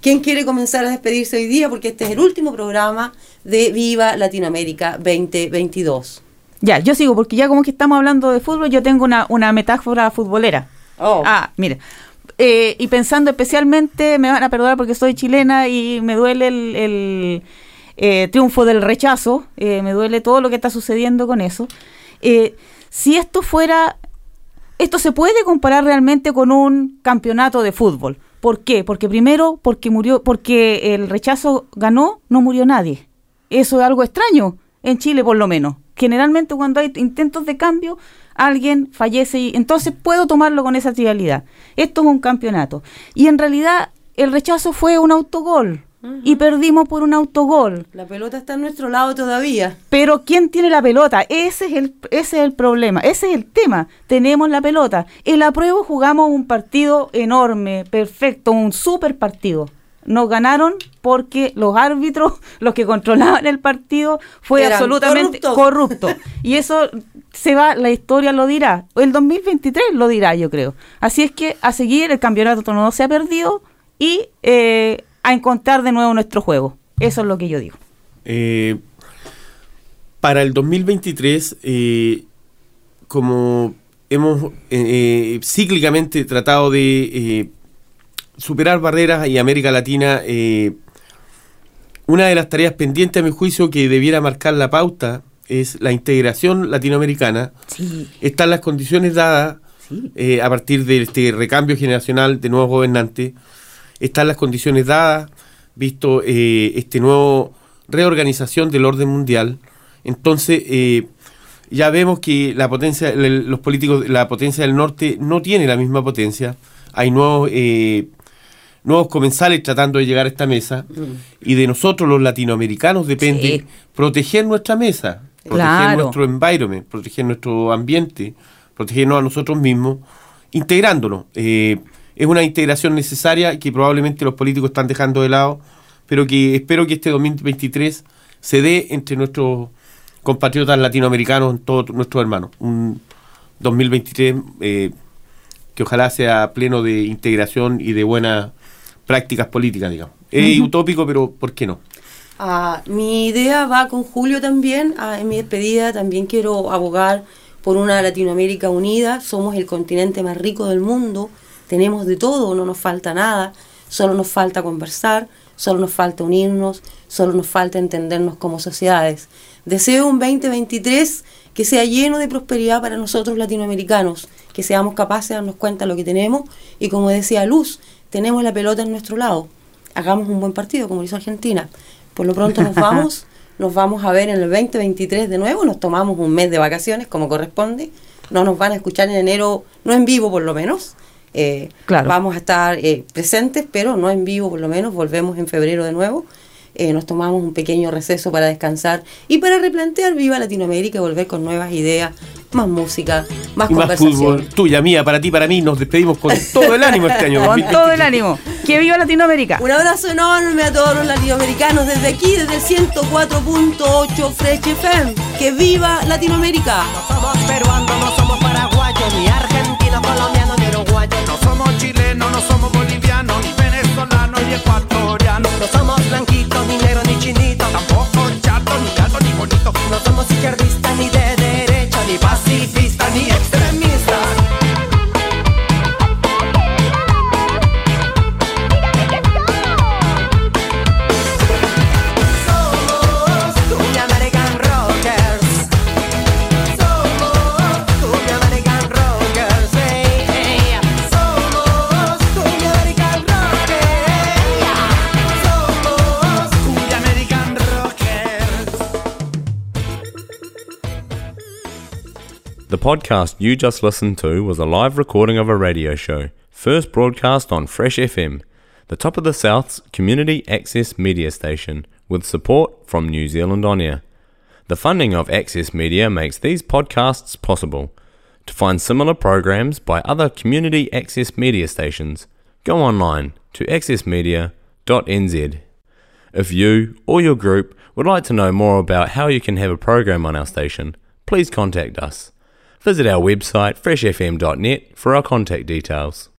¿Quién quiere comenzar a despedirse hoy día? Porque este es el último programa de Viva Latinoamérica 2022. Ya, yo sigo, porque ya como que estamos hablando de fútbol, yo tengo una, una metáfora futbolera. Oh. Ah, mire. Eh, y pensando especialmente, me van a perdonar porque soy chilena y me duele el, el, eh, triunfo del rechazo, eh, me duele todo lo que está sucediendo con eso. Si esto fuera, esto se puede comparar realmente con un campeonato de fútbol. ¿Por qué? Porque primero, porque murió, porque el rechazo ganó, no murió nadie. Eso es algo extraño en Chile por lo menos. Generalmente cuando hay intentos de cambio, alguien fallece y entonces puedo tomarlo con esa trivialidad. Esto es un campeonato. Y en realidad el rechazo fue un autogol. Y perdimos por un autogol. La pelota está en nuestro lado todavía. Pero ¿quién tiene la pelota? Ese es el, ese es el problema, ese es el tema. Tenemos la pelota. En la prueba jugamos un partido enorme, perfecto, un super partido. Nos ganaron porque los árbitros, [LAUGHS] los que controlaban el partido, fue Eran absolutamente corruptos. corrupto. Y eso se va, la historia lo dirá. El 2023 lo dirá, yo creo. Así es que a seguir, el campeonato no se ha perdido y eh, a encontrar de nuevo nuestro juego. Eso es lo que yo digo. Eh, para el 2023, eh, como hemos eh, cíclicamente tratado de superar barreras y América Latina, una de las tareas pendientes a mi juicio que debiera marcar la pauta es la integración latinoamericana. Están las condiciones dadas a partir de este recambio generacional de nuevos gobernantes. Están las condiciones dadas, visto eh, este nuevo reorganización del orden mundial. Entonces, eh, ya vemos que la potencia, los políticos, la potencia del norte no tiene la misma potencia. Hay nuevos, eh, nuevos comensales tratando de llegar a esta mesa. Y de nosotros, los latinoamericanos, depende Sí. proteger nuestra mesa, proteger Claro. nuestro environment, proteger nuestro ambiente, protegernos a nosotros mismos, integrándonos. Eh, es una integración necesaria que probablemente los políticos están dejando de lado, pero que espero que este 2023 se dé entre nuestros compatriotas latinoamericanos, todos nuestros hermanos. Un 2023 eh, que ojalá sea pleno de integración y de buenas prácticas políticas, digamos. Es utópico, pero ¿por qué no? Ah, mi idea va con Julio también. Ah, en mi despedida también quiero abogar por una Latinoamérica unida. Somos el continente más rico del mundo. Tenemos de todo, no nos falta nada. Solo nos falta conversar, solo nos falta unirnos, solo nos falta entendernos como sociedades. Deseo un 2023 que sea lleno de prosperidad para nosotros latinoamericanos, que seamos capaces de darnos cuenta de lo que tenemos y como decía Luz, tenemos la pelota en nuestro lado. Hagamos un buen partido como lo hizo Argentina. Por lo pronto nos vamos, [LAUGHS] nos vamos a ver en el 2023 de nuevo, nos tomamos un mes de vacaciones como corresponde, no nos van a escuchar en enero, no en vivo por lo menos. Eh, Claro. Vamos a estar eh, presentes, pero no en vivo por lo menos, volvemos en febrero de nuevo. Eh, nos tomamos un pequeño receso para descansar y para replantear Viva Latinoamérica y volver con nuevas ideas, más música, más Y más conversación. fútbol, tuya, mía, para ti, para mí, nos despedimos con todo el ánimo este año. Con 2023. todo el ánimo. ¡Que viva Latinoamérica! Un abrazo enorme a todos los latinoamericanos desde aquí, desde el 104.8 Fresh FM. ¡Que viva Latinoamérica! No somos peruanos, no somos paraguayos, ni argentinos, colombianos, No somos chilenos, no somos bolivianos, ni venezolanos, ni ecuatorianos. No somos blanquitos, ni negros, ni chinitos. Tampoco chatos, ni gatos, ni bonitos. No somos izquierdistas, podcast you just listened to was a live recording of a radio show, first broadcast on Fresh FM, the top of the South's community access media station, with support from New Zealand On Air. The funding of Access Media makes these podcasts possible. To find similar programs by other community access media stations, go online to accessmedia.nz. If you or your group would like to know more about how you can have a program on our station, please contact us. Visit our website freshfm.net for our contact details.